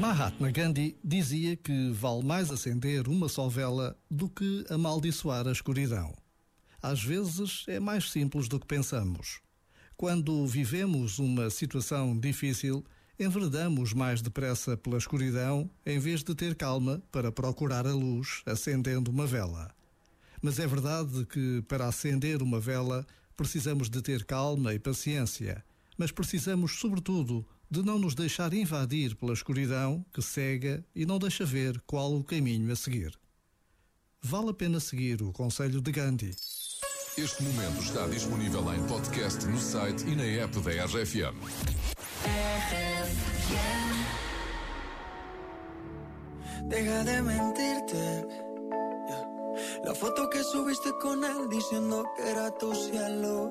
Mahatma Gandhi dizia que vale mais acender uma só vela do que amaldiçoar a escuridão. Às vezes é mais simples do que pensamos. Quando vivemos uma situação difícil, enveredamos mais depressa pela escuridão em vez de ter calma para procurar a luz acendendo uma vela. Mas é verdade que para acender uma vela precisamos de ter calma e paciência, mas precisamos, sobretudo, de não nos deixar invadir pela escuridão que cega e não deixa ver qual o caminho a seguir. Vale a pena seguir o conselho de Gandhi. Este momento está disponível em podcast no site e na app da RFM. Deja de mentirte. La foto que subiste con él diciendo que era tu cielo.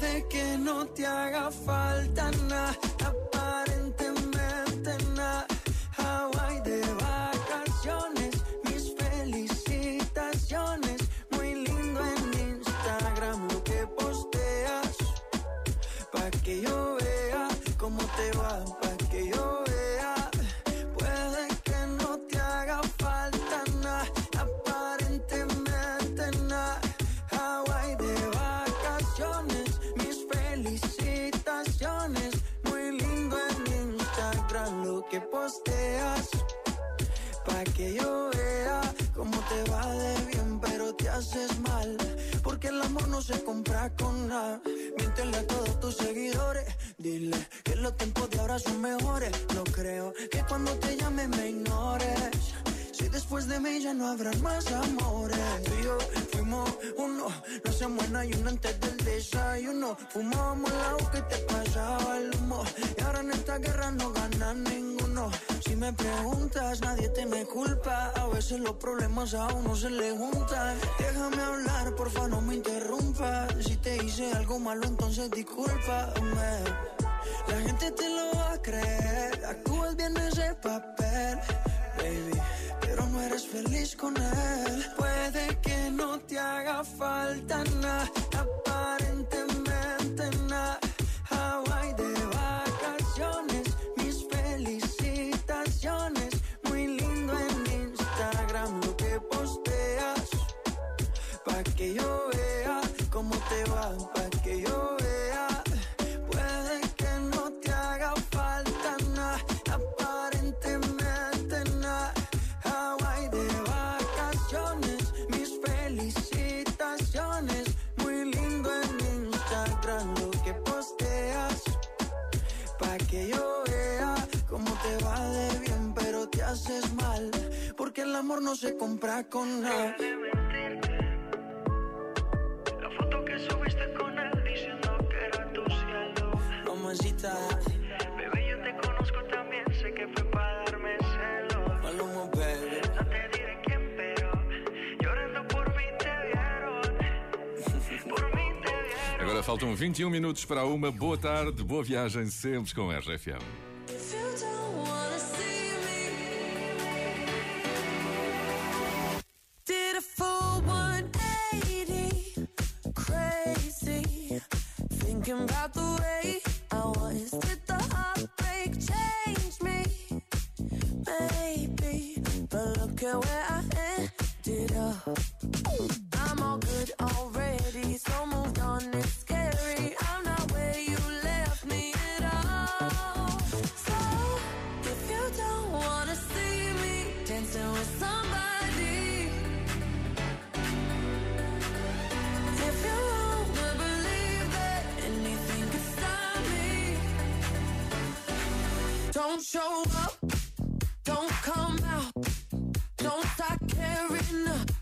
Puede que no te haga falta nada, posteas. Pa' que yo vea cómo te va de bien, pero te haces mal. Porque el amor no se compra con nada. Miéntele a todos tus seguidores. Dile que los tiempos de ahora son mejores. No creo que cuando te llame me ignores. Si después de mí ya no habrán más amores. Tú y yo fuimos uno, no se muera y uno antes del desayuno. Fumábamos la agua que te pasaba el humo. Y ahora en esta guerra no gana ninguno. Si me preguntas, nadie te me culpa. A veces los problemas a uno se le juntan. Déjame hablar, porfa, no me interrumpas. Si te hice algo malo, entonces discúlpame. La gente te lo va a creer. Actúas bien ese papel, baby. Pero no eres feliz con él. Puede que falta nada, aparentemente nada. Hawaii de vacaciones, mis felicitaciones. Muy lindo en Instagram lo que posteas. Pa' que yo Yo vea cómo te va de bien, pero te haces mal. Porque el amor no se compra con nada. La foto que subiste con él diciendo que era tu cielo. Mamacita. Agora faltam 21 minutos para uma boa tarde, boa viagem sempre com a RFM. Look at where I ended up. Don't show up, don't come out, don't start caring.